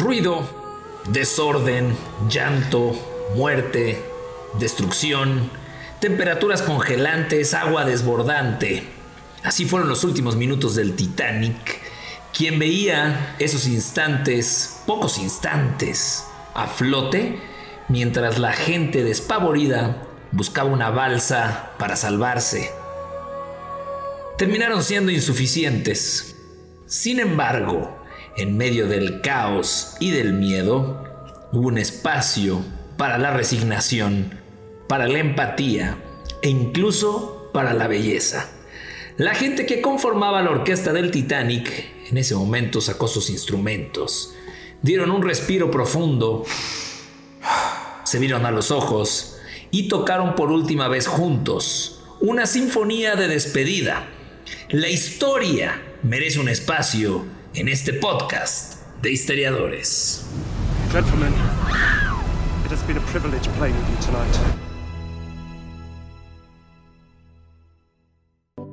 Ruido, desorden, llanto, muerte, destrucción, temperaturas congelantes, agua desbordante. Así fueron los últimos minutos del Titanic. Quien veía esos instantes, pocos instantes, a flote, mientras la gente despavorida buscaba una balsa para salvarse. Terminaron siendo insuficientes. Sin embargo, en medio del caos y del miedo, hubo un espacio para la resignación, para la empatía e incluso para la belleza. La gente que conformaba la orquesta del Titanic en ese momento sacó sus instrumentos, dieron un respiro profundo, se vieron a los ojos y tocaron por última vez juntos una sinfonía de despedida. La historia merece un espacio en este podcast de historiadores. Gentlemen, it has been a privilege playing with you tonight.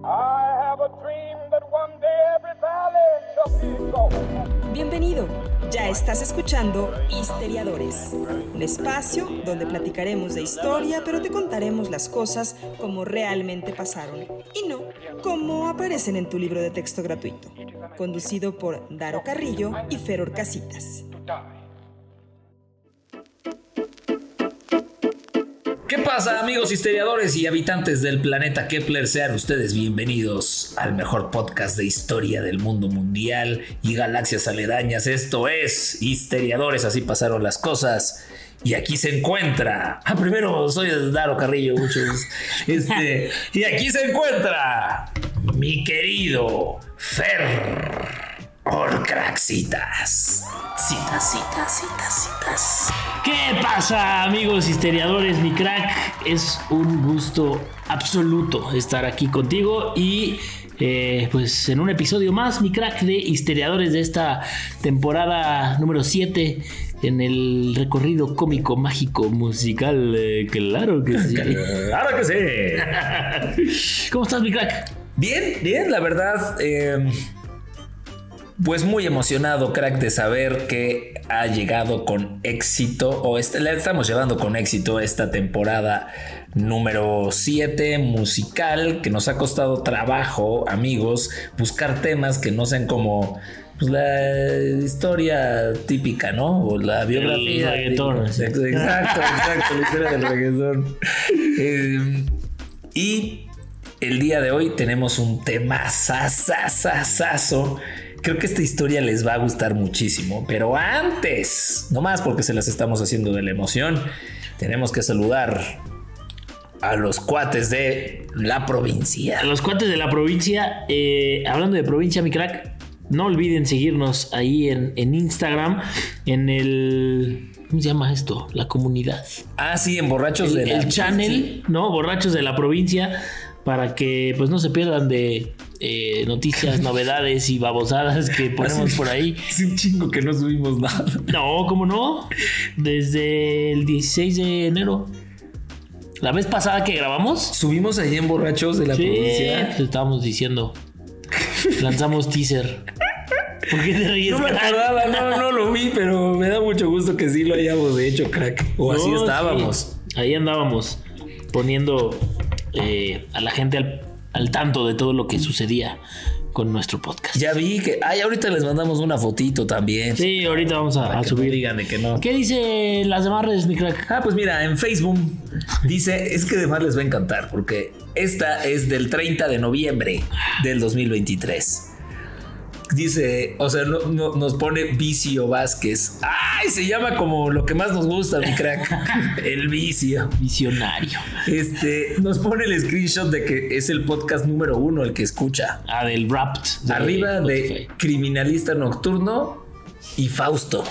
I have a dream that one day every valley shall be exalted. Bienvenido. Ya estás escuchando Histeriadores, un espacio donde platicaremos de historia, pero te contaremos las cosas como realmente pasaron y no como aparecen en tu libro de texto gratuito. Conducido por Daro Carrillo y Feror Casitas. ¿Qué pasa amigos historiadores y habitantes del planeta Kepler? Sean ustedes bienvenidos al mejor podcast de historia del mundo mundial y galaxias aledañas. Esto es Historiadores, así pasaron las cosas. Y aquí se encuentra. Ah, primero soy Daro Carrillo, muchos. Este, y aquí se encuentra mi querido Fer Orcraxitas. Citas, citas, citas, citas. ¿Qué pasa, amigos histeriadores? Mi crack, es un gusto absoluto estar aquí contigo y eh, pues en un episodio más, mi crack de histeriadores de esta temporada número 7 en el recorrido cómico, mágico, musical. eh, claro que sí. Claro que sí. ¿Cómo estás, mi crack? Bien, bien, la verdad. eh, pues muy emocionado, crack, de saber que ha llegado con éxito, o le estamos llevando con éxito esta temporada número 7 musical, que nos ha costado trabajo, amigos, buscar temas que no sean como pues, la historia típica, ¿no? O la biografía. El reggaetón, sí. Exacto, exacto, la historia del reggaetón. Eh, y el día de hoy tenemos un tema sasasasazo. Creo que esta historia les va a gustar muchísimo, pero antes, no más porque se las estamos haciendo de la emoción, tenemos que saludar a los cuates de la provincia. A los cuates de la provincia, eh, hablando de provincia, mi crack, no olviden seguirnos ahí en, en Instagram, en el... ¿Cómo se llama esto? La comunidad. Ah, sí, en Borrachos el, de la el channel, ¿no? Borrachos de la provincia, para que pues no se pierdan de eh, noticias, novedades y babosadas que ponemos por ahí. Es un chingo que no subimos nada. No, ¿cómo no? Desde el 16 de enero. La vez pasada que grabamos, Subimos ahí en Borrachos de la sí, provincia. te estábamos diciendo. Lanzamos teaser. ¿Por qué te ríes? No me acordaba, no, no lo vi, pero me da mucho gusto que sí lo hayamos hecho, crack. O así estábamos. sí. Ahí andábamos poniendo eh, a la gente al, al tanto de todo lo que sucedía con nuestro podcast. Ya vi que. Ay, ahorita les mandamos una fotito también. Sí, ahorita vamos a, a que subir. digan de que no. ¿Qué dice las demás redes, mi crack? Ah, pues mira, en Facebook dice, es que además les va a encantar porque esta es del 30 de noviembre del 2023. Dice, o sea, no- no- nos pone Vicio Vázquez. ¡Ay! Se llama como lo que más nos gusta, mi crack. El vicio. Visionario. Este, nos pone el screenshot de que es el podcast número uno el que escucha. Ah, del de Arriba de. Criminalista Nocturno y Fausto.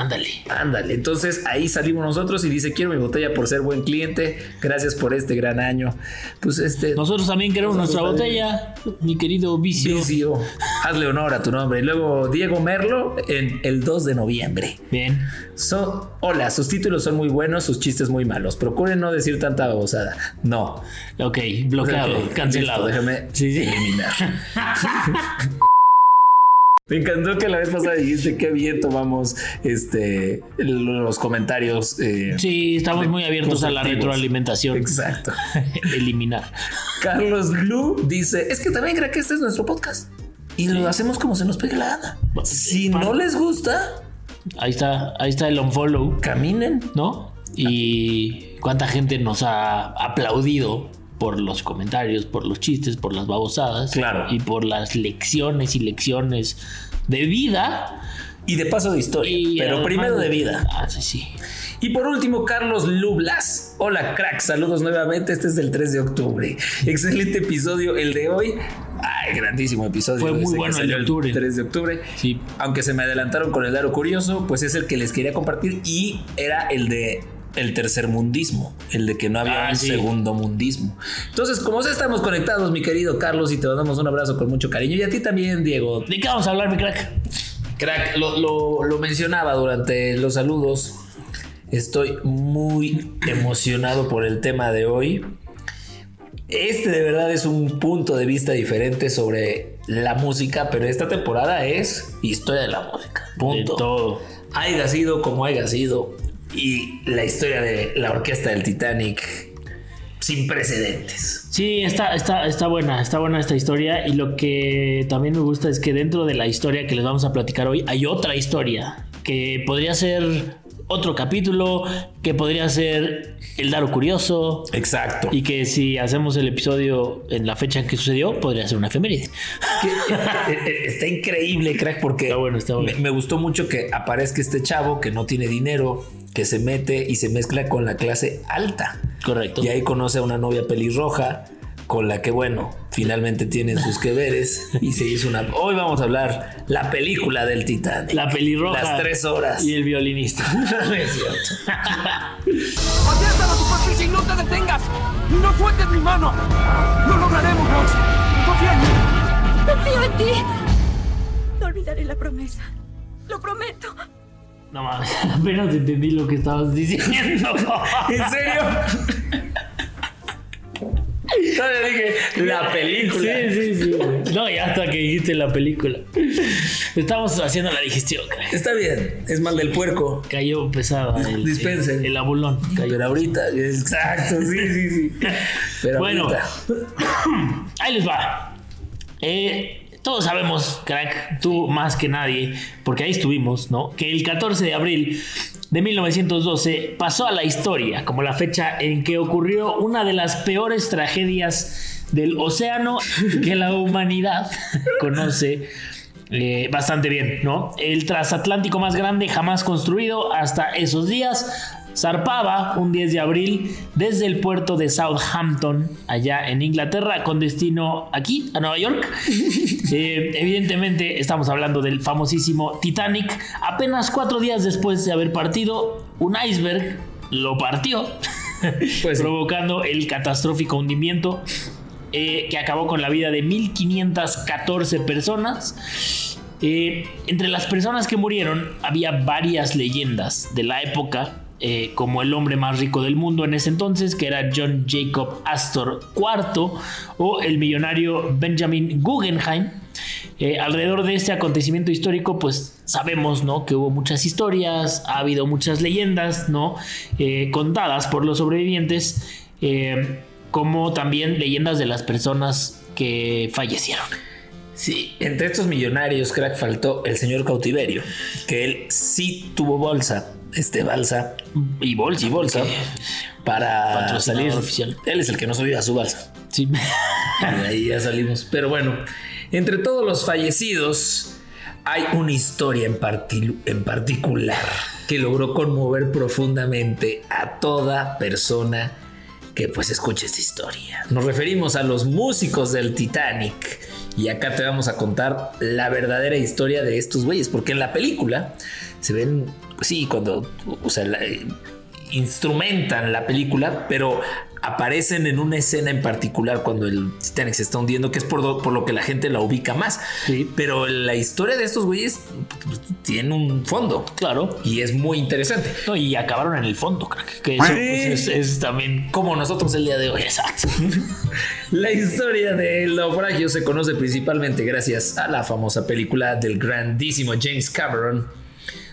Ándale. Ándale, entonces ahí salimos nosotros y dice, quiero mi botella por ser buen cliente, gracias por este gran año. Pues este... Nosotros también queremos nuestra botella, mi querido Vicio. Vicio, hazle honor a tu nombre. Y luego Diego Merlo en el 2 de noviembre. Bien. Son, hola, sus títulos son muy buenos, sus chistes muy malos. Procuren no decir tanta babosada. No. Ok, bloqueado, cancelado. listo, déjame Sí, sí. eliminar. Me encantó que la vez pasada dijiste qué bien tomamos este los comentarios. eh, Sí, estamos muy abiertos a la retroalimentación. Exacto. Eliminar. Carlos Lu dice: Es que también creo que este es nuestro podcast. Y lo hacemos como se nos pegue la gana. Si no les gusta, Ahí está, ahí está el unfollow, caminen. ¿no? Y cuánta gente nos ha aplaudido por los comentarios, por los chistes, por las babosadas. Claro. Y por las lecciones y lecciones de vida. Y de paso de historia. Y pero primero de vida. Ah, sí, sí. Y por último, Carlos Lublas. Hola, crack. Saludos nuevamente. Este es del 3 de octubre. Excelente episodio el de hoy. Ay, grandísimo episodio. Fue muy bueno el de octubre. 3 de octubre. Sí. Aunque se me adelantaron con el Daro Curioso, pues es el que les quería compartir y era el de el tercer mundismo, el de que no había Ah, un sí. segundo mundismo. Entonces, como ya estamos conectados, mi querido Carlos, y te mandamos un abrazo con mucho cariño, y a ti también, Diego. ¿De qué vamos a hablar, mi crack? Crack, lo, lo- lo mencionaba durante los saludos. Estoy muy emocionado por el tema de hoy. Este de verdad es un punto de vista diferente sobre la música, pero esta temporada es historia de la música. Punto. De todo. Haya sido como haya sido. Y la historia de la orquesta del Titanic sin precedentes. Sí, está, está, está buena, está buena esta historia. Y lo que también me gusta es que dentro de la historia que les vamos a platicar hoy hay otra historia que podría ser otro capítulo, que podría ser el Daro Curioso. Exacto. Y que si hacemos el episodio en la fecha en que sucedió, podría ser una efeméride. está increíble, crack, porque Está bueno, está bueno. Me, me gustó mucho que aparezca este chavo que no tiene dinero, que se mete y se mezcla con la clase alta. Correcto. Y ahí conoce a una novia pelirroja con la que, bueno, finalmente tienen sus que veres y se hizo una... Hoy vamos a hablar la película del Titanic. La pelirroja. Las tres horas. Y el violinista. No es cierto. ¡Allá está la superficie y no te detengas! ¡No sueltes mi mano! ¡Lo lograremos, Rox! ¡Confía en mí! Confío en ti. No olvidaré la promesa. Lo prometo. No mames, apenas entendí lo que estabas diciendo. ¿En serio? Dije la película. Sí, sí, sí. No, ya hasta que dijiste la película. Estamos haciendo la digestión. Está bien, es mal del puerco. Cayó pesada el, Dispensen. el, el abulón. Cayó. Pero ahorita, exacto, sí, sí, sí. Pero Bueno, ahorita. ahí les va. Eh, todos sabemos, crack, tú más que nadie, porque ahí estuvimos, ¿no? Que el 14 de abril de 1912 pasó a la historia como la fecha en que ocurrió una de las peores tragedias del océano que la humanidad conoce. eh, bastante bien, ¿no? El transatlántico más grande jamás construido hasta esos días zarpaba un 10 de abril desde el puerto de Southampton, allá en Inglaterra, con destino aquí, a Nueva York. Eh, evidentemente estamos hablando del famosísimo Titanic. Apenas cuatro días después de haber partido, un iceberg lo partió, Pues provocando el catastrófico hundimiento eh, que acabó con la vida de 1514 personas. Eh, entre las personas que murieron había varias leyendas de la época, eh, como el hombre más rico del mundo en ese entonces, que era John Jacob Astor IV, o el millonario Benjamin Guggenheim. Eh, alrededor de este acontecimiento histórico, pues sabemos, ¿no? Que hubo muchas historias, ha habido muchas leyendas, ¿no? Eh, contadas por los sobrevivientes, como también leyendas de las personas que fallecieron. Sí, entre estos millonarios, crack, faltó el señor cautiverio, que él sí tuvo bolsa, este balsa Y bolsa. y bolsa para salir. oficial. Él es el que no subió a su balsa. Sí. Y ahí ya salimos. Pero bueno, entre todos los fallecidos hay una historia en, en particular que logró conmover profundamente a toda persona que pues escuche esta historia. Nos referimos a los músicos del Titanic. Y acá te vamos a contar la verdadera historia de estos güeyes, porque en la película se ven, sí, cuando, o sea, la- instrumentan la película, pero aparecen en una escena en particular cuando el Titanic se está hundiendo, que es por, do- por lo que la gente la ubica más. Sí. Pero la historia de estos güeyes pues, tiene un fondo. Claro. Y es muy interesante. No, y acabaron en el fondo, crack. Que eso pues, es, es también Como nosotros el día de hoy. exacto. La historia del naufragio se conoce principalmente gracias a la famosa película del grandísimo James Cameron,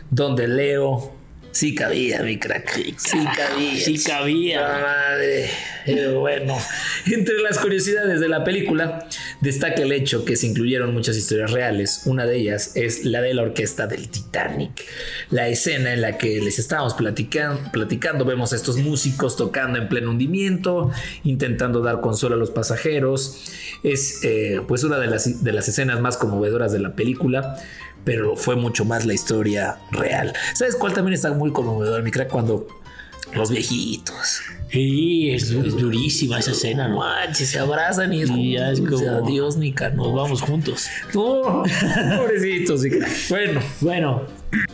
donde Leo sí cabía, mi crack. Sí cabía. Sí cabía. La madre. Pero bueno, entre las curiosidades de la película destaca el hecho que se incluyeron muchas historias reales. Una de ellas es la de la orquesta del Titanic. La escena en la que les estábamos platican- platicando, vemos a estos músicos tocando en pleno hundimiento, intentando dar consuelo a los pasajeros. Es eh, pues una de las, de las escenas más conmovedoras de la película. Pero fue mucho más la historia real. ¿Sabes cuál también está muy conmovedor, mi crack? Cuando los viejitos Sí, es, es durísima esa escena, ¿no? manches, se abrazan y es Y ya es como- adiós, mi Nos vamos juntos. No, pobrecitos. Bueno, Bueno,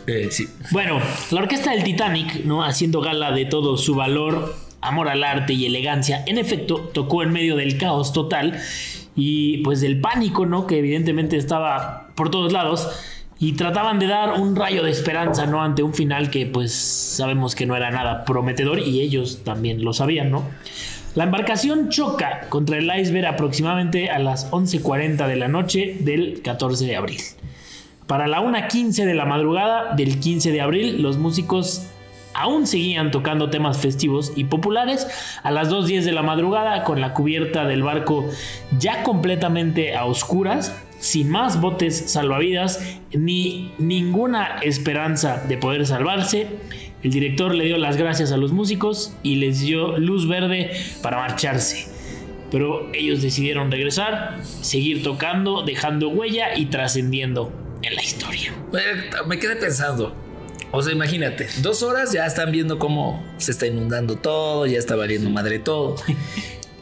eh, sí. Bueno, la orquesta del Titanic, ¿no? Haciendo gala de todo su valor, amor al arte y elegancia, en efecto, tocó en medio del caos total y pues del pánico, ¿no? Que evidentemente estaba por todos lados. Y trataban de dar un rayo de esperanza, ¿no? Ante un final que pues sabemos que no era nada prometedor y ellos también lo sabían, ¿no? La embarcación choca contra el iceberg aproximadamente a las 11.40 de la noche del 14 de abril. Para la 1.15 de la madrugada del 15 de abril, los músicos aún seguían tocando temas festivos y populares. A las 2.10 de la madrugada, con la cubierta del barco ya completamente a oscuras, sin más botes salvavidas ni ninguna esperanza de poder salvarse, el director le dio las gracias a los músicos y les dio luz verde para marcharse. Pero ellos decidieron regresar, seguir tocando, dejando huella y trascendiendo en la historia. Me quedé pensando. O sea, imagínate, dos horas ya están viendo cómo se está inundando todo, ya está valiendo madre todo.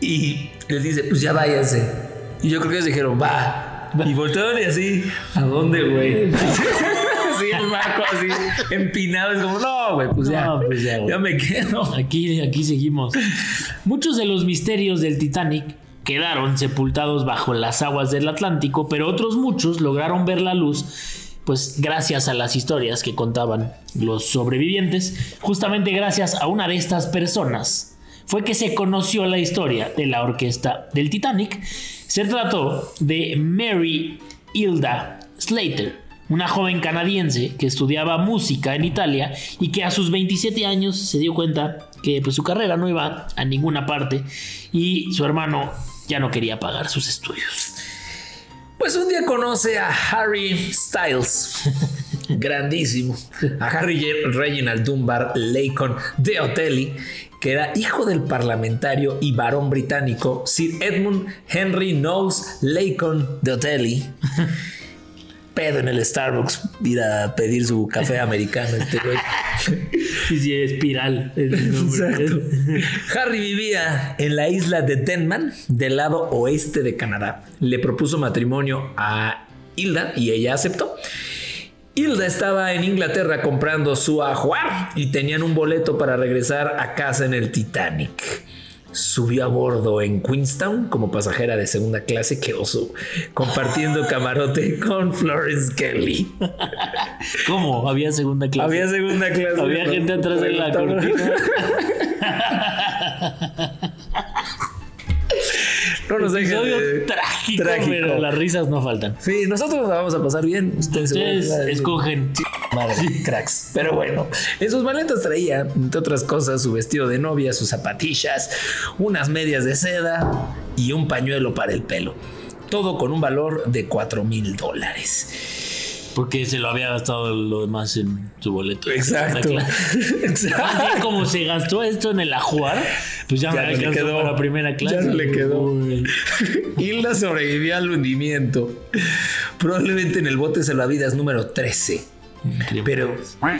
Y les dice, pues ya váyanse. Y yo creo que ellos dijeron, va. Y voltearon y así, ¿a dónde, güey? así el barco así, empinado. Es como, no, güey, pues ya, No, pues ya, güey. ya me quedo. Aquí, aquí seguimos. Muchos de los misterios del Titanic quedaron sepultados bajo las aguas del Atlántico, pero otros muchos lograron ver la luz, pues gracias a las historias que contaban los sobrevivientes, justamente gracias a una de estas personas fue que se conoció la historia de la orquesta del Titanic. Se trató de Mary Hilda Slater, una joven canadiense que estudiaba música en Italia y que a sus 27 años se dio cuenta que pues, su carrera no iba a ninguna parte y su hermano ya no quería pagar sus estudios. Pues un día conoce a Harry Styles, grandísimo, a Harry Reginald Dunbar Lacon de Otelli, que era hijo del parlamentario y varón británico Sir Edmund Henry Knowles Lacon de Otelli. Pedo en el Starbucks, ir a pedir su café americano este güey. Y si espiral. Exacto. Harry vivía en la isla de Denman, del lado oeste de Canadá. Le propuso matrimonio a Hilda y ella aceptó. Hilda estaba en Inglaterra comprando su ajuar y tenían un boleto para regresar a casa en el Titanic. Subió a bordo en Queenstown como pasajera de segunda clase que oso, compartiendo camarote con Florence Kelly. ¿Cómo? Había segunda clase. Había segunda clase. Había gente atrás de la cortina. No nos Episodio trágico, trágico. pero las risas no faltan. Sí, nosotros la vamos a pasar bien. Van Ustedes escogen. Madre, cracks. Pero bueno, en sus maletas traía, entre otras cosas, su vestido de novia, sus zapatillas, unas medias de seda y un pañuelo para el pelo. Todo con un valor de 4 mil dólares. Porque se lo había gastado lo demás en su boleto. Exacto. bien, como se gastó esto en el ajuar, pues ya, Ya me no le quedó. para primera clase. Ya no le quedó. Uy. Hilda sobrevivió al hundimiento. Probablemente en el bote salvavidas número 13. Pero,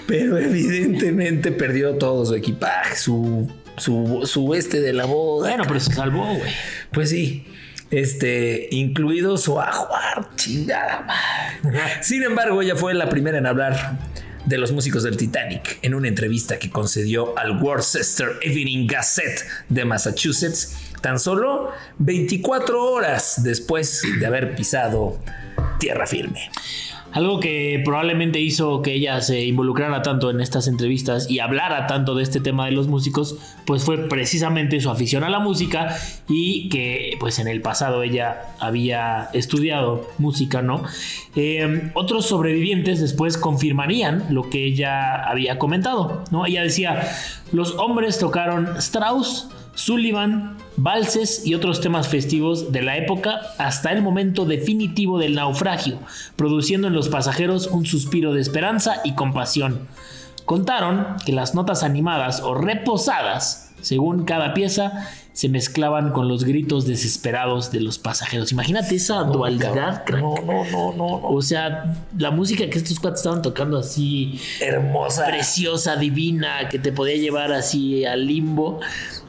pero evidentemente perdió todo su equipaje, su, su, su este de la boda. Bueno, pero se salvó, güey. Pues sí, este, incluido su ajuar, chingada madre. Sin embargo, ella fue la primera en hablar de los músicos del Titanic en una entrevista que concedió al Worcester Evening Gazette de Massachusetts tan solo 24 horas después de haber pisado tierra firme. Algo que probablemente hizo que ella se involucrara tanto en estas entrevistas y hablara tanto de este tema de los músicos, pues fue precisamente su afición a la música y que pues en el pasado ella había estudiado música, ¿no? Eh, otros sobrevivientes después confirmarían lo que ella había comentado, ¿no? Ella decía, los hombres tocaron Strauss, Sullivan, valses y otros temas festivos de la época hasta el momento definitivo del naufragio, produciendo en los pasajeros un suspiro de esperanza y compasión. Contaron que las notas animadas o reposadas, según cada pieza, se mezclaban con los gritos desesperados de los pasajeros. Imagínate esa dualidad, crack. No, no, no, no, no. O sea, la música que estos cuates estaban tocando así Hermosa. preciosa, divina, que te podía llevar así al limbo.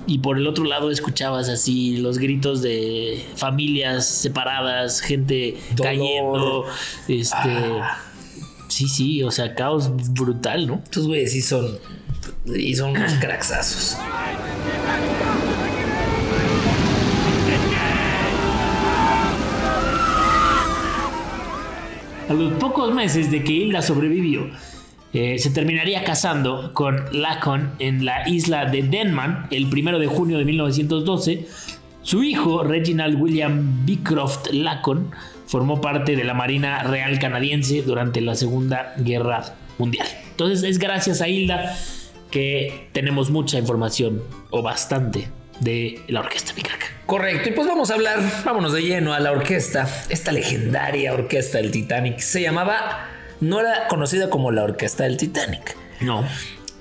Y por el otro lado escuchabas así los gritos de familias separadas, gente Dolor. cayendo. Este. Ah. Sí, sí, o sea, caos brutal, ¿no? Estos güeyes sí son. Y son unos cracksazos. A los pocos meses de que Hilda sobrevivió, eh, se terminaría casando con Lacon en la isla de Denman el primero de junio de 1912. Su hijo, Reginald William Beecroft Lacon, formó parte de la Marina Real Canadiense durante la Segunda Guerra Mundial. Entonces es gracias a Hilda que tenemos mucha información, o bastante, de la orquesta mi. Correcto, y pues vamos a hablar, vámonos de lleno a la orquesta, esta legendaria orquesta del Titanic. Se llamaba, no era conocida como la orquesta del Titanic, No.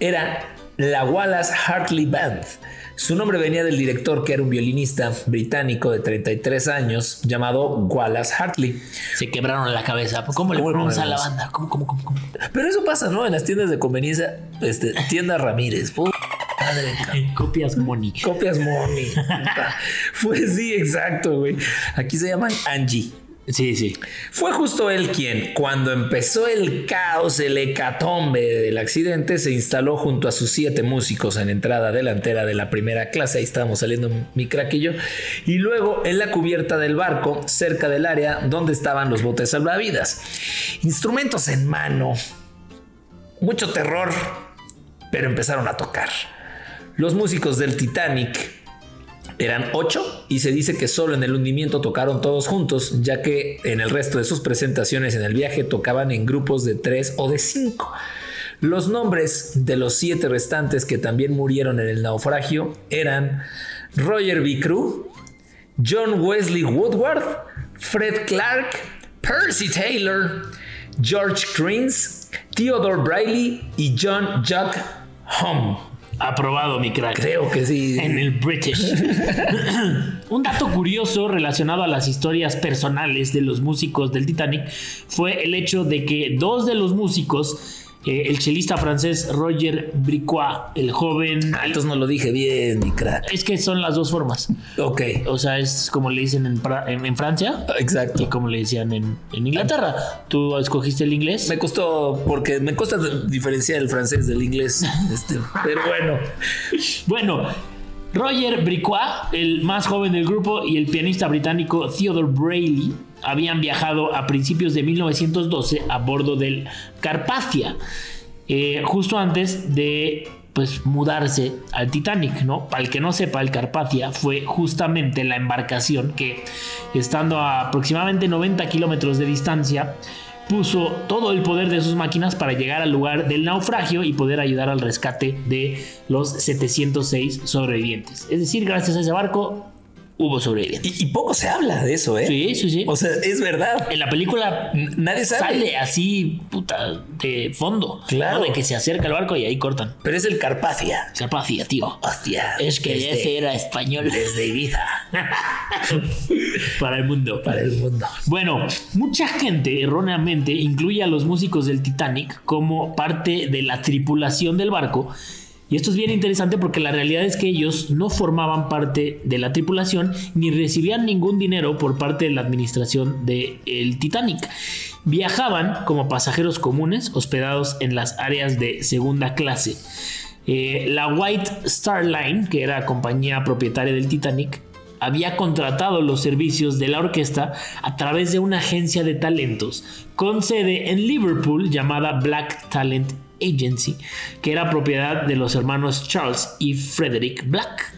era la Wallace Hartley Band. Su nombre venía del director que era un violinista británico de 33 años llamado Wallace Hartley. Se quebraron la cabeza. ¿Cómo le ¿Cómo le ponemos a la banda? ¿Cómo, cómo, cómo, cómo? Pero eso pasa, ¿no? En las tiendas de conveniencia, este, tienda Ramírez. Madre. Copias money. Copias Money. Pues sí, exacto, güey. Aquí se llaman Angie. Sí, sí. Fue justo él quien, cuando empezó el caos, el hecatombe del accidente, se instaló junto a sus siete músicos en entrada delantera de la primera clase. Ahí estábamos saliendo mi yo. Y luego en la cubierta del barco, cerca del área donde estaban los botes salvavidas. Instrumentos en mano. Mucho terror, pero empezaron a tocar. Los músicos del Titanic eran ocho y se dice que solo en el hundimiento tocaron todos juntos, ya que en el resto de sus presentaciones en el viaje tocaban en grupos de tres o de cinco. Los nombres de los siete restantes que también murieron en el naufragio eran Roger B. Crew, John Wesley Woodward, Fred Clark, Percy Taylor, George Creans, Theodore Briley y John Jack Hum. Aprobado, mi crack. Creo que sí. En el British. Un dato curioso relacionado a las historias personales de los músicos del Titanic fue el hecho de que dos de los músicos, eh, el chelista francés Roger Bricois, el joven. Ah, entonces no lo dije bien, mi crack. Es que son las dos formas. Ok. O sea, es como le dicen en, Pra- en- en Francia y Exacto. como le decían en, en Inglaterra. ¿Tú escogiste el inglés? Me costó, porque me cuesta diferenciar el francés del inglés. Este, pero bueno. Bueno, Roger Bricois, el más joven del grupo, y el pianista británico Theodore Brayley habían viajado a principios de 1912 a bordo del Carpathia, eh, justo antes de pues mudarse al Titanic, ¿no? Para el que no sepa, el Carpathia fue justamente la embarcación que, estando a aproximadamente 90 kilómetros de distancia, puso todo el poder de sus máquinas para llegar al lugar del naufragio y poder ayudar al rescate de los 706 sobrevivientes. Es decir, gracias a ese barco hubo sobrevivientes. Y, y poco se habla de eso, ¿eh? Sí, sí, sí. O sea, es verdad. En la película N- Nadie sabe. sale así, puta, de fondo. Claro. ¿no? De que se acerca el barco y ahí cortan. Pero es el Carpathia. Carpathia, tío. Hostia. Es que desde- ese era español. Desde Ibiza. Para el mundo. Para el mundo. Bueno, mucha gente erróneamente incluye a los músicos del Titanic como parte de la tripulación del barco Y esto es bien interesante porque la realidad es que ellos no formaban parte de la tripulación ni recibían ningún dinero por parte de la administración del Titanic. Viajaban como pasajeros comunes hospedados en las áreas de segunda clase. Eh, la White Star Line, que era compañía propietaria del Titanic, había contratado los servicios de la orquesta a través de una agencia de talentos con sede en Liverpool llamada Black Talent Agency, que era propiedad de los hermanos Charles y Frederick Black.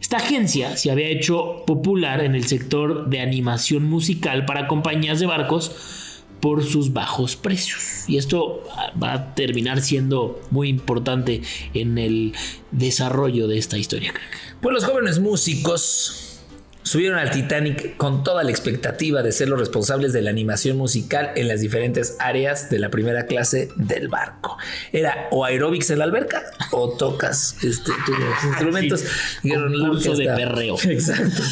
Esta agencia se había hecho popular en el sector de animación musical para compañías de barcos por sus bajos precios. Y esto va a terminar siendo muy importante en el desarrollo de esta historia. Pues los jóvenes músicos subieron al Titanic con toda la expectativa de ser los responsables de la animación musical en las diferentes áreas de la primera clase del barco. Era o aeróbics en la alberca o tocas este, tus instrumentos. Sí, concurso de perreo. Exacto.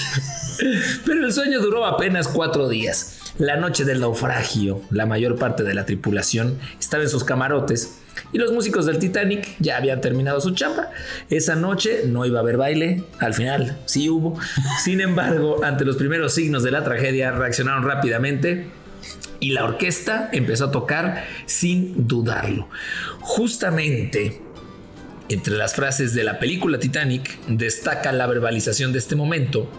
Pero el sueño duró apenas cuatro días. La noche del naufragio, la mayor parte de la tripulación estaba en sus camarotes y los músicos del Titanic ya habían terminado su chamba. Esa noche no iba a haber baile, al final sí hubo. Sin embargo, ante los primeros signos de la tragedia, reaccionaron rápidamente y la orquesta empezó a tocar sin dudarlo. Justamente entre las frases de la película Titanic destaca la verbalización de este momento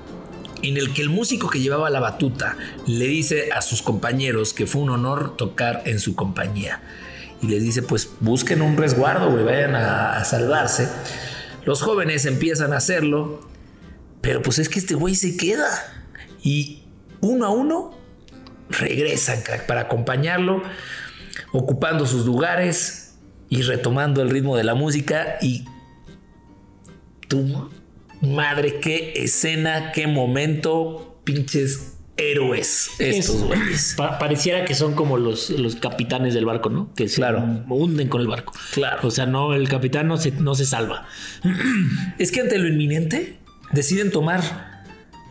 en el que el músico que llevaba la batuta le dice a sus compañeros que fue un honor tocar en su compañía y les dice, pues busquen un resguardo, güey, vayan a, salvarse. Los jóvenes empiezan a hacerlo, pero pues es que este güey se queda y uno a uno regresan para acompañarlo, ocupando sus lugares y retomando el ritmo de la música y tu madre, qué escena, qué momento, pinches héroes estos güeyes. pareciera que son como los, los capitanes del barco, ¿no? Que se hunden con el barco. Claro. O sea, no, el capitán no se, no se salva. Es que ante lo inminente deciden tomar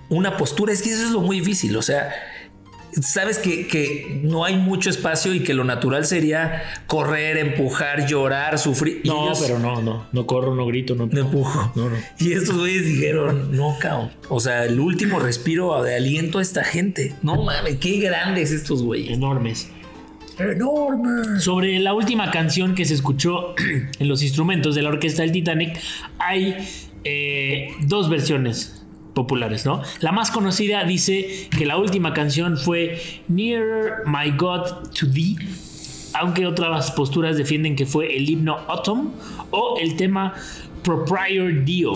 una postura. Es que eso es lo muy difícil. O sea, sabes que, no hay mucho espacio y que lo natural sería correr, empujar, llorar, sufrir. No, pero no, no, no corro, no grito, no, empujo. No, no. Y estos güeyes dijeron, no, cabrón. O sea, el último respiro de aliento a esta gente. No mames, qué grandes estos güeyes. Enormes. Enormes. Sobre la última canción que se escuchó en los instrumentos de la orquesta del Titanic, hay eh, dos versiones populares, ¿no? La más conocida dice que la última canción fue Nearer My God to Thee, aunque otras posturas defienden que fue el himno Autumn o el tema Proprior Dio.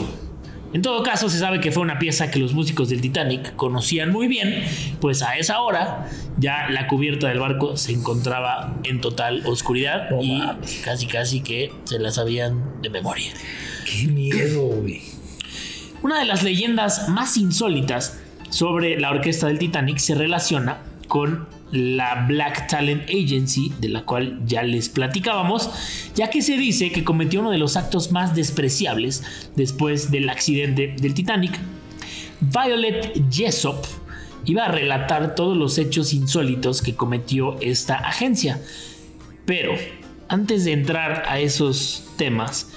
En todo caso, se sabe que fue una pieza que los músicos del Titanic conocían muy bien, pues a esa hora ya la cubierta del barco se encontraba en total oscuridad y casi casi que se la sabían de memoria. Qué miedo, güey. Una de las leyendas más insólitas sobre la orquesta del Titanic se relaciona con la Black Talent Agency, de la cual ya les platicábamos, ya que se dice que cometió uno de los actos más despreciables después del accidente del Titanic. Violet Jessop iba a relatar todos los hechos insólitos que cometió esta agencia. Pero, antes de entrar a esos temas,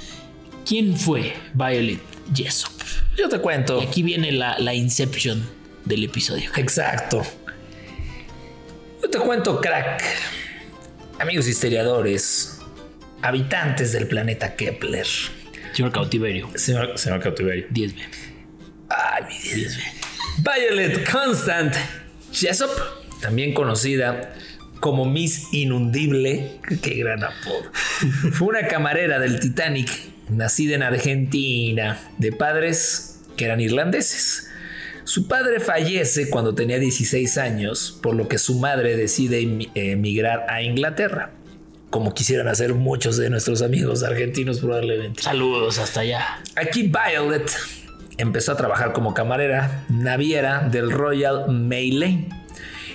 ¿quién fue Violet Jessop? Yo te cuento. Y aquí viene la, la inception del episodio. Exacto. Yo te cuento, crack. Amigos historiadores, habitantes del planeta Kepler. Señor Cautiverio. Señor, señor Cautiverio. 10B. Ay, mi 10B. Violet Constant Jessop, también conocida como Miss Inundible. Qué gran apodo. Fue una camarera del Titanic, nacida en Argentina, de padres que eran irlandeses. Su padre fallece cuando tenía 16 años, por lo que su madre decide emigrar a Inglaterra, como quisieran hacer muchos de nuestros amigos argentinos probablemente. Saludos hasta allá. Aquí Violet empezó a trabajar como camarera naviera del Royal Mail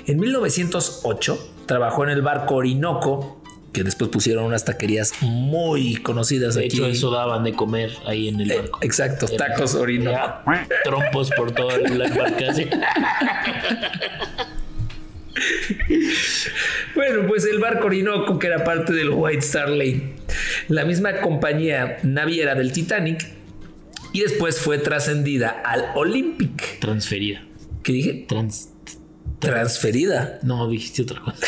En 1908 trabajó en el barco Orinoco que después pusieron unas taquerías muy conocidas de aquí. hecho, eso daban de comer ahí en el eh, barco. exacto, tacos orino. Trompos por toda la embarcación. bueno, pues el barco Orinoco, que era parte del White Star Lane, la misma compañía naviera del Titanic y después fue trascendida al Olympic. Transferida. ¿Qué dije? Trans. Transferida. No, dijiste otra cosa.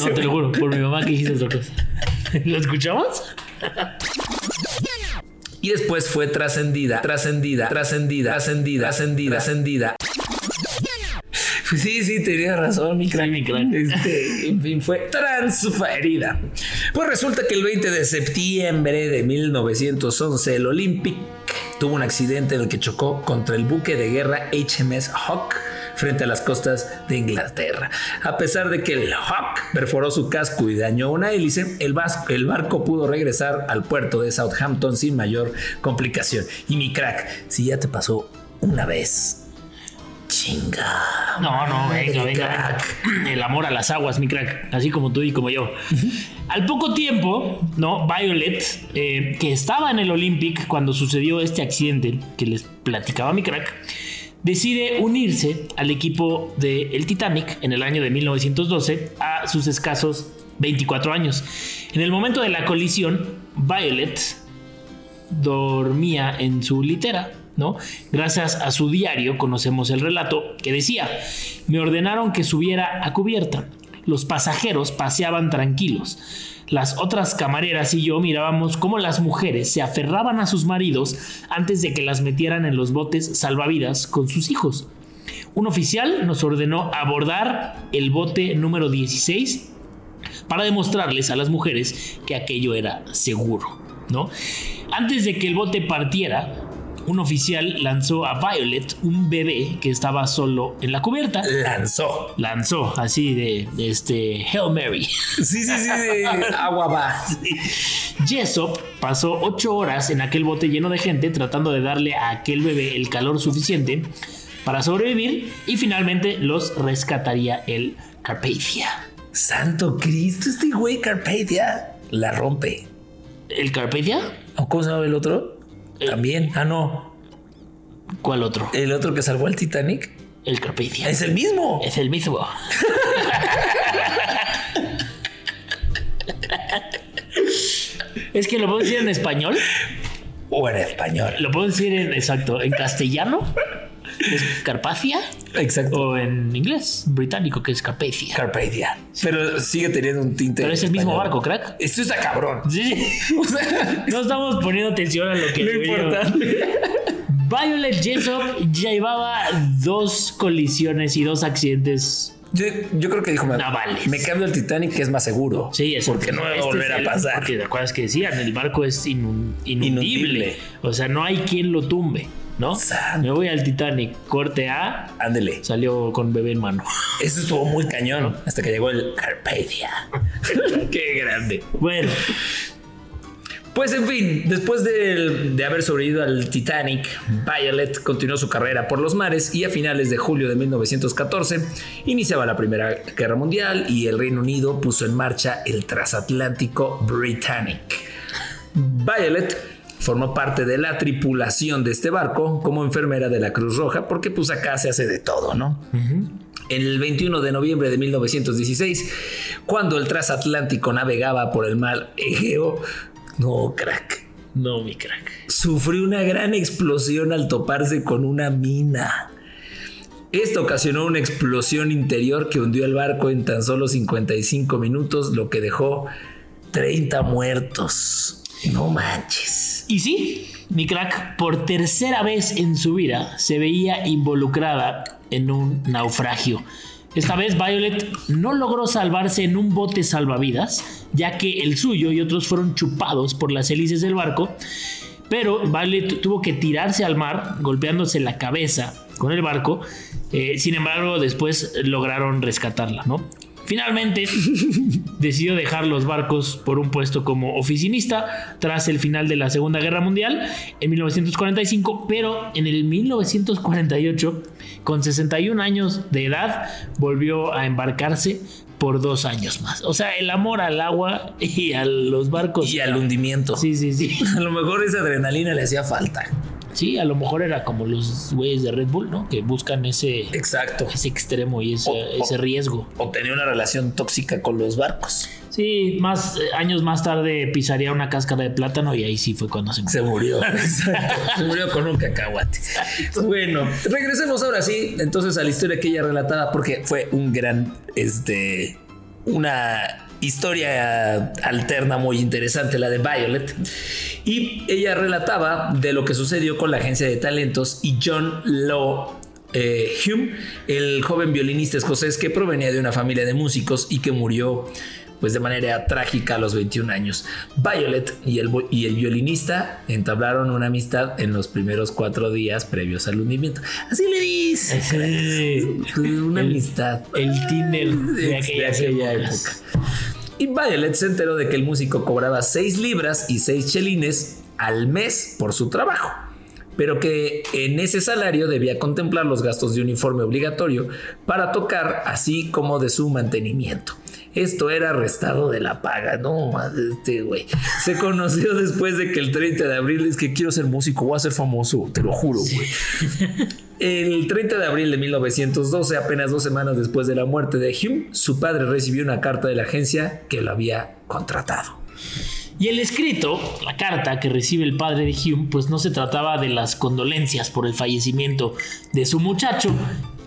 No, te lo juro, por mi mamá que dijiste otra cosa. ¿Lo escuchamos? Y después fue trascendida, trascendida, trascendida, trascendida, trascendida, trascendida. Pues sí, sí, tenía razón, mi crack. Sí, mi crack. Este, en fin, fue transferida. Pues resulta que el 20 de septiembre de 1911 el Olympic tuvo un accidente en el que chocó contra el buque de guerra HMS Hawk frente a las costas de Inglaterra. A pesar de que el Hawk perforó su casco y dañó una hélice, el, barco pudo regresar al puerto de Southampton sin mayor complicación. Y mi crack, si ya te pasó una vez, chinga. No, no, venga, venga. crack. venga. El amor a las aguas, mi crack. Así como tú y como yo. Al poco tiempo, ¿no? Violet, eh, que estaba en el Olympic cuando sucedió este accidente que les platicaba mi crack, decide unirse al equipo del Titanic en el año de 1912 a sus escasos 24 años. En el momento de la colisión, Violet dormía en su litera, ¿no? Gracias a su diario conocemos el relato que decía, me ordenaron que subiera a cubierta. Los pasajeros paseaban tranquilos. Las otras camareras y yo mirábamos cómo las mujeres se aferraban a sus maridos antes de que las metieran en los botes salvavidas con sus hijos. Un oficial nos ordenó abordar el bote número 16 para demostrarles a las mujeres que aquello era seguro, ¿no? Antes de que el bote partiera, un oficial lanzó a Violet un bebé que estaba solo en la cubierta. Lanzó. Lanzó así de, de este Hail Mary. Sí, sí, sí, de agua va. Jessop pasó ocho horas en aquel bote lleno de gente tratando de darle a aquel bebé el calor suficiente para sobrevivir y finalmente los rescataría el Carpathia. Santo Cristo, este güey Carpathia la rompe. ¿El Carpathia? ¿O ¿Cómo se llama el otro? También. Ah, no. ¿Cuál otro? El otro que salvó al Titanic. El Carpathia. Es el mismo. Es el mismo. es que lo puedo decir en español, O en español. lo puedo decir en exacto, en castellano, es Carpathia, Exacto. o en inglés, británico, que es Carpathia. Carpathia. Pero sigue teniendo un tinte. Pero es el mismo español. barco, crack. Esto está cabrón. Sí. O sea, No estamos poniendo atención a lo que Lo importante. Violet Jessop llevaba dos colisiones y dos accidentes yo, yo creo que dijo: me, cambio al Titanic, que es más seguro. Sí, es Porque no va a este volver a el- pasar. Porque te acuerdas que decían, el barco es inun- inundible. Inundible. O sea, no hay quien lo tumbe, ¿no? Santo. Me voy al Titanic, corte A, Ándele. salió con bebé en mano. Eso estuvo muy cañón. Hasta que llegó el Carpathia. Qué grande. Bueno, Pues en fin, después de, de haber sobrevivido al Titanic, Violet continuó su carrera por los mares y a finales de julio de 1914 iniciaba la Primera Guerra Mundial y el Reino Unido puso en marcha el transatlántico Britannic. Violet formó parte de la tripulación de este barco como enfermera de la Cruz Roja porque pues acá se hace de todo, ¿no? El 21 de noviembre de 1916, cuando el transatlántico navegaba por el mar Egeo, no, crack, no, mi crack. sufrió una gran explosión al toparse con una mina. Esto ocasionó una explosión interior que hundió el barco en tan solo 55 minutos, lo que dejó 30 muertos. No manches. Y sí, mi crack, por tercera vez en su vida se veía involucrada en un naufragio. Esta vez Violet no logró salvarse en un bote salvavidas, ya que el suyo y otros fueron chupados por las hélices del barco, pero Violet tuvo que tirarse al mar, golpeándose la cabeza con el barco. Eh, sin embargo, después lograron rescatarla, ¿no? Finalmente, decidió dejar los barcos por un puesto como oficinista tras el final de la Segunda Guerra Mundial en 1945, pero en el 1948, con 61 años de edad, volvió a embarcarse por dos años más. O sea, el amor al agua y a los barcos. Y al hundimiento. Sí, sí, sí. A lo mejor esa adrenalina le hacía falta. Sí, a lo mejor era como los güeyes de Red Bull, ¿no? Que buscan ese, Exacto. ese extremo y ese, O- ese riesgo. O tenía una relación tóxica con los barcos. Sí, más eh, años más tarde pisaría una cáscara de plátano y ahí sí fue cuando se Se murió. Se murió con un cacahuate. Bueno, regresemos ahora sí, entonces a la historia que ella relataba, porque fue un gran, este, una historia alterna muy interesante, la de Violet. Y ella relataba de lo que sucedió con la agencia de talentos y John Law. eh, Hume, el joven violinista escocés que provenía de una familia de músicos y que murió pues de manera trágica a los 21 años. Violet y el, y el violinista entablaron una amistad en los primeros cuatro días previos al hundimiento. Así le dice. Sí. Una El- amistad. El Tinder de De aquellas aquella épocas. Y Violet se enteró de que el músico cobraba 6 libras y 6 chelines al mes por su trabajo, pero que en ese salario debía contemplar los gastos de uniforme obligatorio para tocar, así como de su mantenimiento. Esto era restado de la paga, no, este güey. Se conoció después de que el 30 de abril es que quiero ser músico, voy a ser famoso, te lo juro, güey. El 30 de abril de 1912, apenas dos semanas después de la muerte de Hume, su padre recibió una carta de la agencia que lo había contratado. Y el escrito, la carta que recibe el padre de Hume, pues no se trataba de las condolencias por el fallecimiento de su muchacho.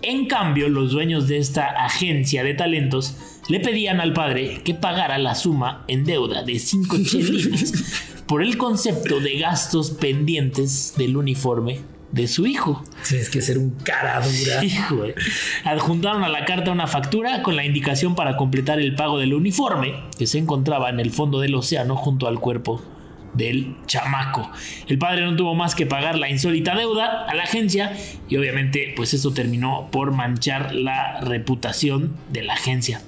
En cambio, los dueños de esta agencia de talentos le pedían al padre que pagara la suma en deuda de 5 chelines por el concepto de gastos pendientes del uniforme de su hijo. Tienes que ser un cara dura. Hijo, eh. Adjuntaron a la carta una factura con la indicación para completar el pago del uniforme que se encontraba en el fondo del océano junto al cuerpo del chamaco. El padre no tuvo más que pagar la insólita deuda a la agencia y obviamente pues esto terminó por manchar la reputación de la agencia.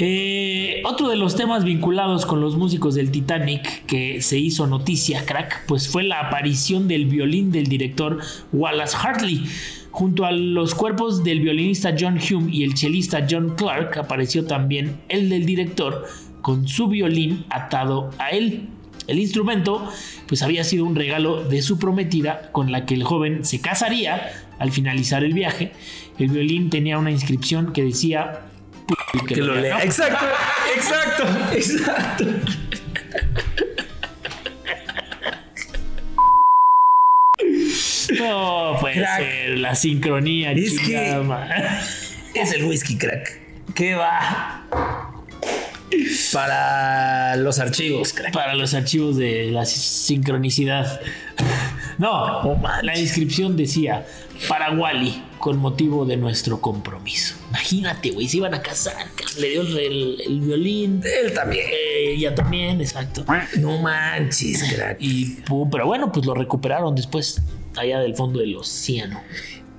Eh, otro de los temas vinculados con los músicos del Titanic que se hizo noticia, crack, pues fue la aparición del violín del director Wallace Hartley. Junto a los cuerpos del violinista John Hume y el chelista John Clark apareció también el del director con su violín atado a él. El instrumento pues había sido un regalo de su prometida con la que el joven se casaría al finalizar el viaje. El violín tenía una inscripción que decía Que lo lea. Exacto, exacto, exacto. No puede Crack. ser la sincronía. Es que-. Es el whisky crack. ¿Qué va? Para los archivos, crack. Para los archivos de la sincronicidad. No, la inscripción decía para Wally con motivo de nuestro compromiso. Imagínate, güey, se iban a casar. Le dio el, el- el violín. Él también. eh, ella también, exacto. No manches, crack. Y pero bueno, pues lo recuperaron después allá del fondo del océano.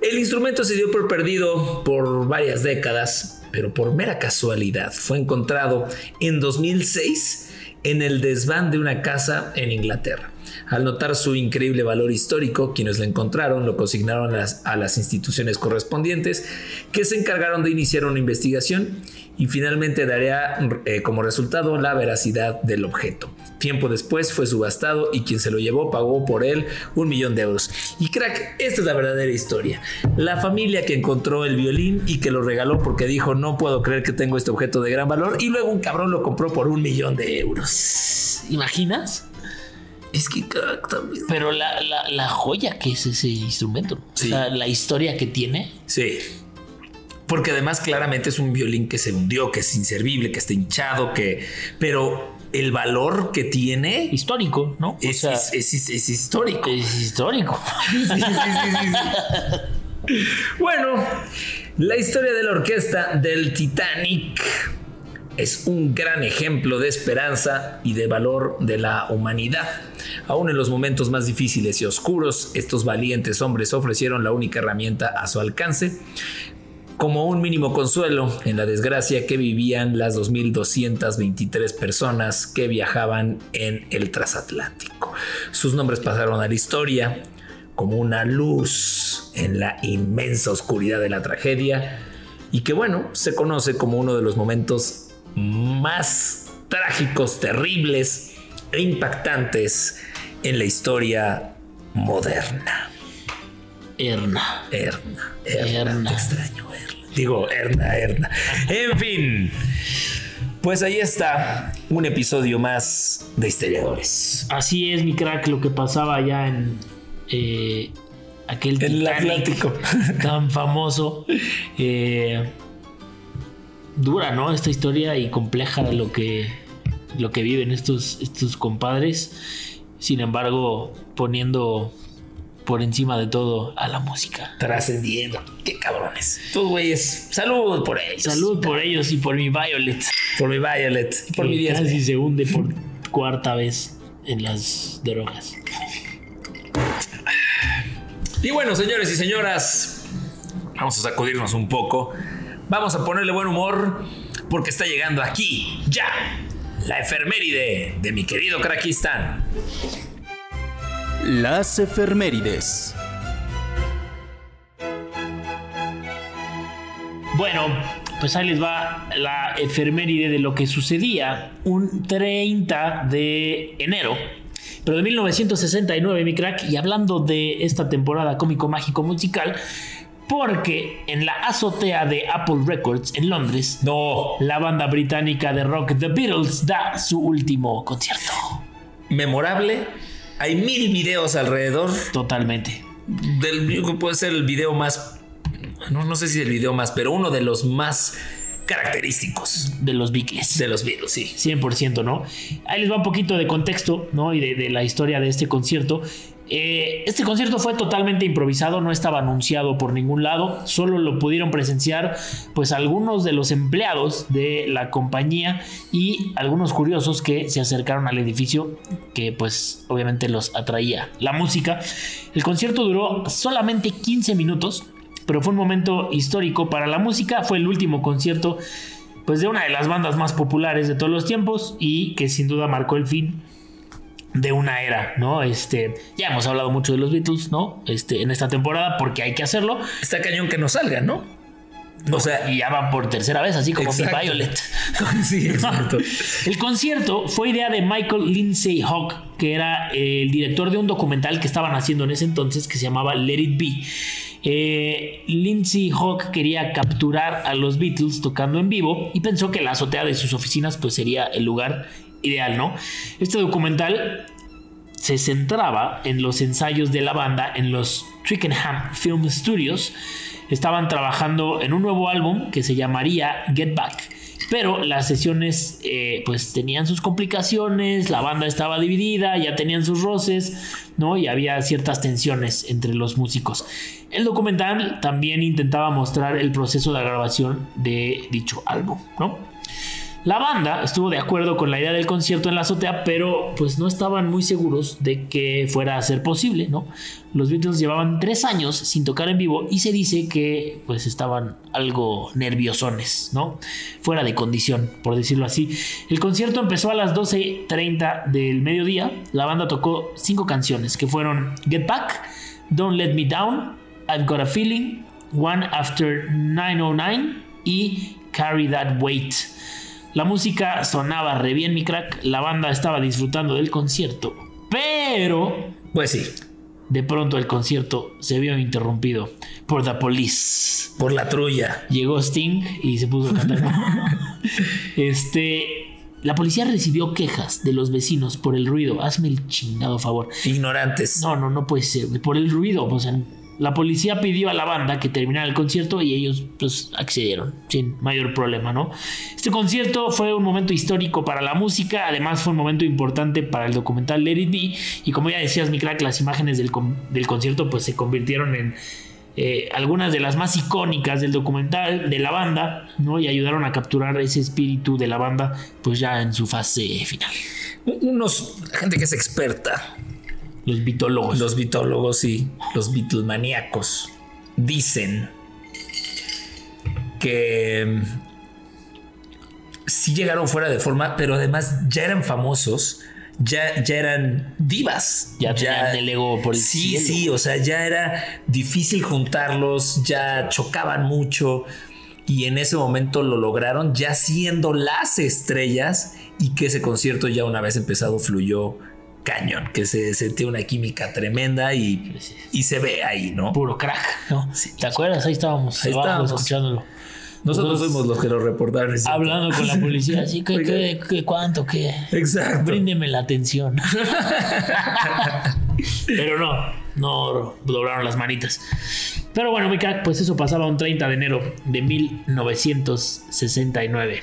El instrumento se dio por perdido por varias décadas, pero por mera casualidad fue encontrado en 2006 en el desván de una casa en Inglaterra. Al notar su increíble valor histórico, quienes lo encontraron lo consignaron a las, instituciones correspondientes que se encargaron de iniciar una investigación y finalmente daría eh, como resultado la veracidad del objeto. Tiempo después fue subastado y quien se lo llevó pagó por él un millón de euros. Y crack, esta es la verdadera historia. La familia que encontró el violín y que lo regaló porque dijo no puedo creer que tengo este objeto de gran valor y luego un cabrón lo compró por un millón de euros. ¿Imaginas? Es que crack también. Pero la, la- la joya que es ese instrumento, o sea, la historia que tiene. Sí. Porque además claramente es un violín que se hundió, que es inservible, que está hinchado, que... Pero el valor que tiene histórico, ¿no? O es, sea, es- es- es histórico. es histórico. Bueno, la historia de la orquesta del Titanic es un gran ejemplo de esperanza y de valor de la humanidad. Aún en los momentos más difíciles y oscuros, estos valientes hombres ofrecieron la única herramienta a su alcance como un mínimo consuelo en la desgracia que vivían las 2.223 personas que viajaban en el transatlántico. Sus nombres pasaron a la historia como una luz en la inmensa oscuridad de la tragedia y que bueno, se conoce como uno de los momentos más trágicos, terribles e impactantes en la historia moderna. Erna. Erna, Erna, Erna. te extraño, Erna. Digo, Erna, Erna. En fin, pues ahí está un episodio más de Historiadores. Así es, mi crack, lo que pasaba allá en eh, aquel el Atlántico. tan famoso. Eh, dura, ¿no? Esta historia y compleja de lo que, lo que viven estos, estos compadres. Sin embargo, poniendo por encima de todo a la música. Trascendiendo. Qué cabrones. Tú, güeyes, salud por ellos. Salud por ellos y por mi Violet. por mi Violet. y Por que mi diez. casi se hunde por cuarta vez en las drogas. Y bueno, señores y señoras, vamos a sacudirnos un poco. Vamos a ponerle buen humor porque está llegando aquí, ya, la efeméride de mi querido Krakistán. Las efemérides. Bueno, pues ahí les va la efeméride de lo que sucedía un 30 de enero. Pero de 1969, mi crack, y hablando de esta temporada cómico mágico musical, porque en la azotea de Apple Records en Londres, No, la banda británica de rock The Beatles da su último concierto. memorable. Hay mil videos alrededor Totalmente. del puede ser el video más no, no sé si el video más, pero uno de los más característicos De los Beatles. de los Beatles, sí. 100%, ¿no? Ahí les va un poquito de contexto, ¿no? Y de, de la historia de este concierto. Eh, este concierto fue totalmente improvisado, no estaba anunciado por ningún lado, solo lo pudieron presenciar pues algunos de los empleados de la compañía y algunos curiosos que se acercaron al edificio que pues obviamente los atraía la música. El concierto duró solamente 15 minutos, pero fue un momento histórico para la música, fue el último concierto pues de una de las bandas más populares de todos los tiempos y que sin duda marcó el fin de una era, ¿no? Este, ya hemos hablado mucho de los Beatles, ¿no? Este, en esta temporada porque hay que hacerlo. Está cañón que no salga, ¿no? O sea, Y ya van por tercera vez, así como Exacto. Violet. sí, exacto. El concierto fue idea de Michael Lindsay Hawk, que era el director de un documental que estaban haciendo en ese entonces que se llamaba Let It Be. Eh, Lindsay Hawk quería capturar a los Beatles tocando en vivo y pensó que la azotea de sus oficinas pues sería el lugar ideal, ¿no? Este documental se centraba en los ensayos de la banda en los Twickenham Film Studios. Estaban trabajando en un nuevo álbum que se llamaría Get Back. Pero las sesiones eh, pues tenían sus complicaciones, la banda estaba dividida, ya tenían sus roces, ¿no? Y había ciertas tensiones entre los músicos. El documental también intentaba mostrar el proceso de grabación de dicho álbum, ¿no? La banda estuvo de acuerdo con la idea del concierto en la azotea, pero pues no estaban muy seguros de que fuera a ser posible, ¿no? Los Beatles llevaban tres años sin tocar en vivo y se dice que pues estaban algo nerviosones, ¿no? Fuera de condición, por decirlo así. El concierto empezó a las 12.30 del mediodía. La banda tocó cinco canciones que fueron Get Back, Don't Let Me Down, I've Got a Feeling, One After 909 y Carry That Weight. La música sonaba re bien, mi crack. La banda estaba disfrutando del concierto. Pero Pues sí, de pronto el concierto se vio interrumpido por The Police. por la trulla. Llegó Sting y se puso a cantar. este. La policía recibió quejas de los vecinos por el ruido. Hazme el chingado favor. Ignorantes. No, no, no puede ser. Por el ruido. O sea, la policía pidió a la banda que terminara el concierto y ellos pues accedieron sin mayor problema, ¿no? Este concierto fue un momento histórico para la música, además fue un momento importante para el documental Let It Be y como ya decías, mi crack, las imágenes del, del concierto pues se convirtieron en eh, algunas de las más icónicas del documental de la banda, ¿no? Y ayudaron a capturar ese espíritu de la banda pues ya en su fase final. Unos, gente que es experta, Los bitólogos. los bitólogos y los Beatlemaníacos dicen que mm, sí llegaron fuera de forma, pero además ya eran famosos, ya, ya eran divas. Ya tenían el ego por el Sí, cielo. sí, o sea, ya era difícil juntarlos, ya chocaban mucho. Y en ese momento lo lograron, ya siendo las estrellas, y que ese concierto ya una vez empezado fluyó cañón, que se sentía una química tremenda y, y se ve ahí, ¿no? Puro crack, ¿no? ¿Te acuerdas? Ahí estábamos, Ahí abajo estábamos. escuchándolo. Nosotros Nosotros- fuimos los que lo reportaron. Hablando con la policía, así que, que cuánto, que. Exacto. Bríndeme la atención. Pero no, no doblaron las manitas. Pero bueno, mi crack, pues eso pasaba un 30 de enero de 1969.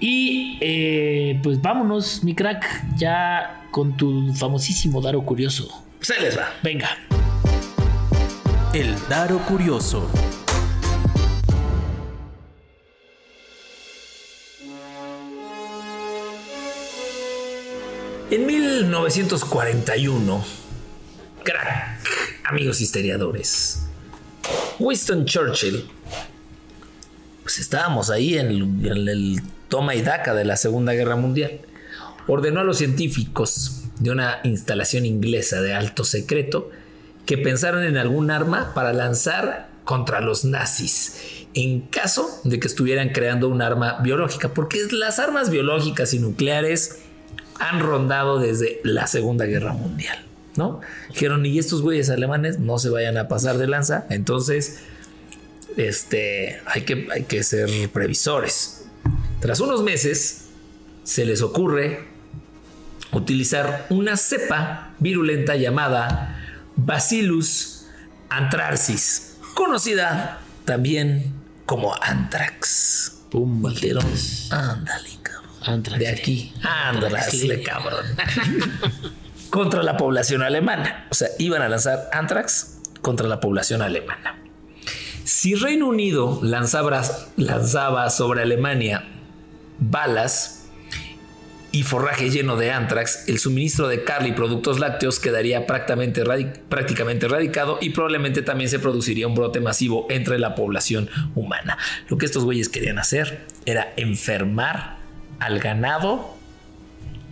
Y eh, pues vámonos, mi crack, ya con tu famosísimo Daro Curioso. Pues ahí les va. Venga. El Daro Curioso. En 1941, crack, amigos historiadores, Winston Churchill, pues estábamos ahí en, el toma y daca de la Segunda Guerra Mundial, ordenó a los científicos de una instalación inglesa de alto secreto que pensaran en algún arma para lanzar contra los nazis en caso de que estuvieran creando un arma biológica, porque las armas biológicas y nucleares han rondado desde la Segunda Guerra Mundial, ¿no? Dijeron, y estos güeyes alemanes no se vayan a pasar de lanza, entonces este, hay, que, hay que ser previsores. Tras unos meses, se les ocurre utilizar una cepa virulenta llamada Bacillus anthracis, conocida también como anthrax. Pum, Dijeron, ándale, cabrón. Antrax. De aquí, ándale, Antrax. cabrón. contra la población alemana. O sea, iban a lanzar anthrax contra la población alemana. Si Reino Unido lanzaba, lanzaba sobre Alemania balas y forraje lleno de anthrax, el suministro de carne y productos lácteos quedaría prácticamente, prácticamente erradicado y probablemente también se produciría un brote masivo entre la población humana. Lo que estos güeyes querían hacer era enfermar al ganado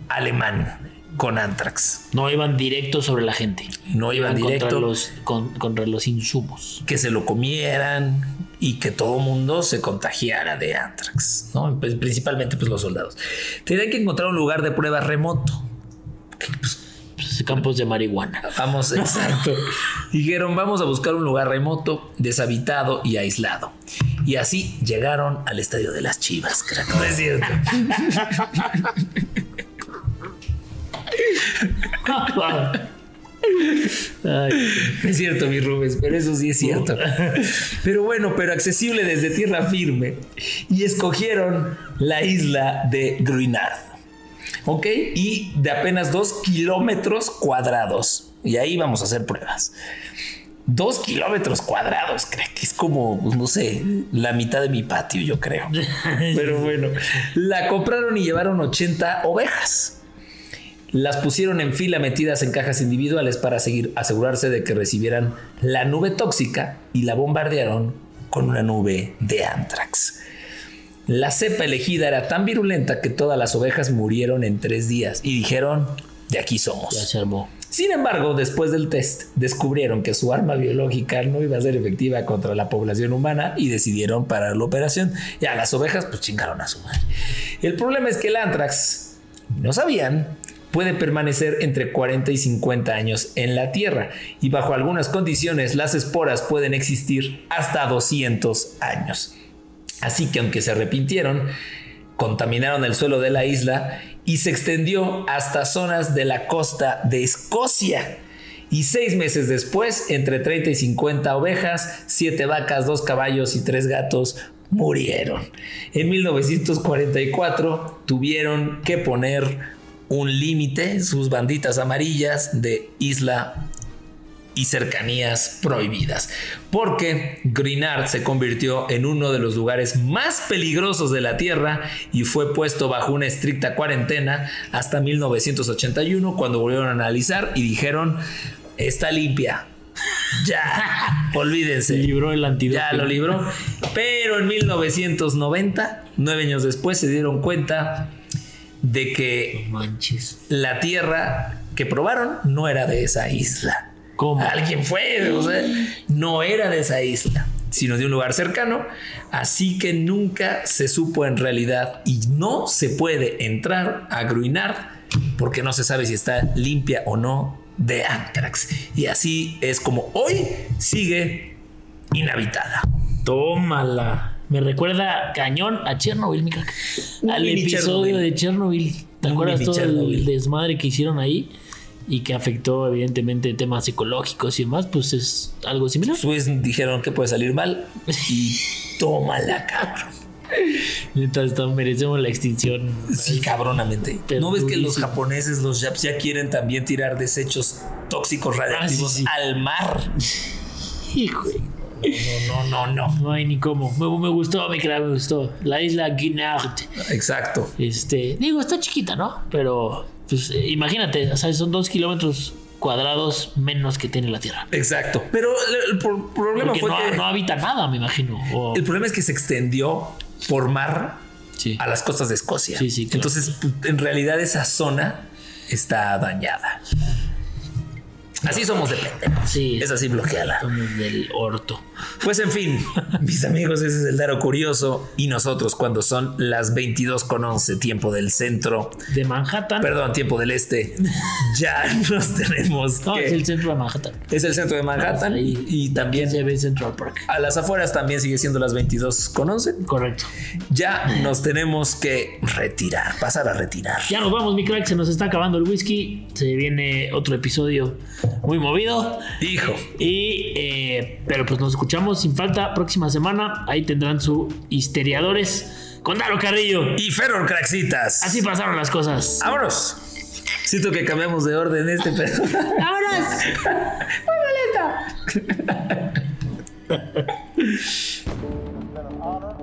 alemán con anthrax. No iban directo sobre la gente. No iban directo. Contra los, con- contra los insumos. que se lo comieran y que todo mundo se contagiara de anthrax, ¿no? Pues, principalmente pues los soldados. Tenían que encontrar un lugar de prueba remoto. Pues, campos de marihuana. Vamos, exacto. Dijeron, vamos a buscar un lugar remoto, deshabitado y aislado. Y así llegaron al estadio de las Chivas, crack. No es cierto. Ay, Es cierto, mi Rubens, pero eso sí es cierto. Pero bueno, pero accesible desde tierra firme. Y escogieron la isla de Gruinard. ¿Ok? Y de apenas dos kilómetros cuadrados. Y ahí vamos a hacer pruebas. Dos kilómetros cuadrados, creo que es como, pues, no sé, la mitad de mi patio, yo creo. Pero bueno, la compraron y llevaron 80 ovejas. Las pusieron en fila metidas en cajas individuales para seguir, asegurarse de que recibieran la nube tóxica y la bombardearon con una nube de anthrax. La cepa elegida era tan virulenta que todas las ovejas murieron en tres días y dijeron, de aquí ya somos. se armó. Sin embargo, después del test, descubrieron que su arma biológica no iba a ser efectiva contra la población humana y decidieron parar la operación. Y a las ovejas, pues chingaron a su madre. El problema es que el anthrax, no sabían, puede permanecer entre 40 y 50 años en la Tierra y bajo algunas condiciones las esporas pueden existir hasta 200 años. Así que aunque se arrepintieron, contaminaron el suelo de la isla y se extendió hasta zonas de la costa de Escocia. Y seis meses después, entre 30 y 50 ovejas, 7 vacas, 2 caballos y 3 gatos murieron. En 1944 tuvieron que poner un límite, sus banditas amarillas de isla y cercanías prohibidas, porque Greenard se convirtió en uno de los lugares más peligrosos de la Tierra y fue puesto bajo una estricta cuarentena hasta 1981 cuando volvieron a analizar y dijeron, está limpia. Ya, olvídense. Libró el antídoto. Ya lo libró. Pero en 1990, nueve años después, se dieron cuenta de que Manches. la tierra que probaron no era de esa isla. ¿Cómo? Alguien fue, o sea, no era de esa isla, sino de un lugar cercano. Así que nunca se supo en realidad y no se puede entrar a Gruinard porque no se sabe si está limpia o no de anthrax. Y así es como hoy sigue inhabitada. Tómala. Me recuerda cañón a Chernobyl, mi crack. Al mini episodio Chernobyl. de Chernobyl. ¿Te Un acuerdas mini todo Chernobyl. el desmadre que hicieron ahí? Y que afectó, evidentemente, temas ecológicos y demás. Pues es algo similar. Pues dijeron que puede salir mal y tómala, cabrón. Mientras tanto, merecemos la extinción. Sí, cabronamente. ¿No ves que los japoneses, los japs, ya quieren también tirar desechos tóxicos radiactivos Ah, sí, sí. al mar? Hijo. No, no, no, no. No hay ni cómo. Me, me gustó, crack, me gustó. La isla Guinard. Exacto. Este, digo, está chiquita, ¿no? Pero, pues, eh, imagínate, o sea, son dos kilómetros cuadrados menos que tiene la Tierra. Exacto. Pero el, el pro- problema Porque fue no, que no habita nada, me imagino. O- el problema es que se extendió por mar sí. a las costas de Escocia. Sí, sí, claro. Entonces, pues, en realidad esa zona está dañada. Así somos de pendejos. Sí. Es así bloqueada. Somos del orto. Pues en fin, mis amigos, ese es el Daro Curioso. Y nosotros, cuando son las 22 con 11, tiempo del centro, De Manhattan. perdón, tiempo del este, ya nos tenemos. no, que- es el centro de Manhattan. es el centro de Manhattan. Y también Se ve Central Park. a las afueras también sigue siendo las 22 con 11. Correcto. Ya nos tenemos que retirar, pasar a retirar. Ya nos vamos, mi crack. Se nos está acabando el whisky. Se viene otro episodio muy movido. Hijo, Y, eh, pero pues nos escuchamos sin falta próxima semana. Ahí tendrán su Histeriadores con Daro Carrillo. y Ferro Craxitas. Así pasaron las cosas. Vámonos. Siento que cambiamos de orden este, pero. ¡Vámonos!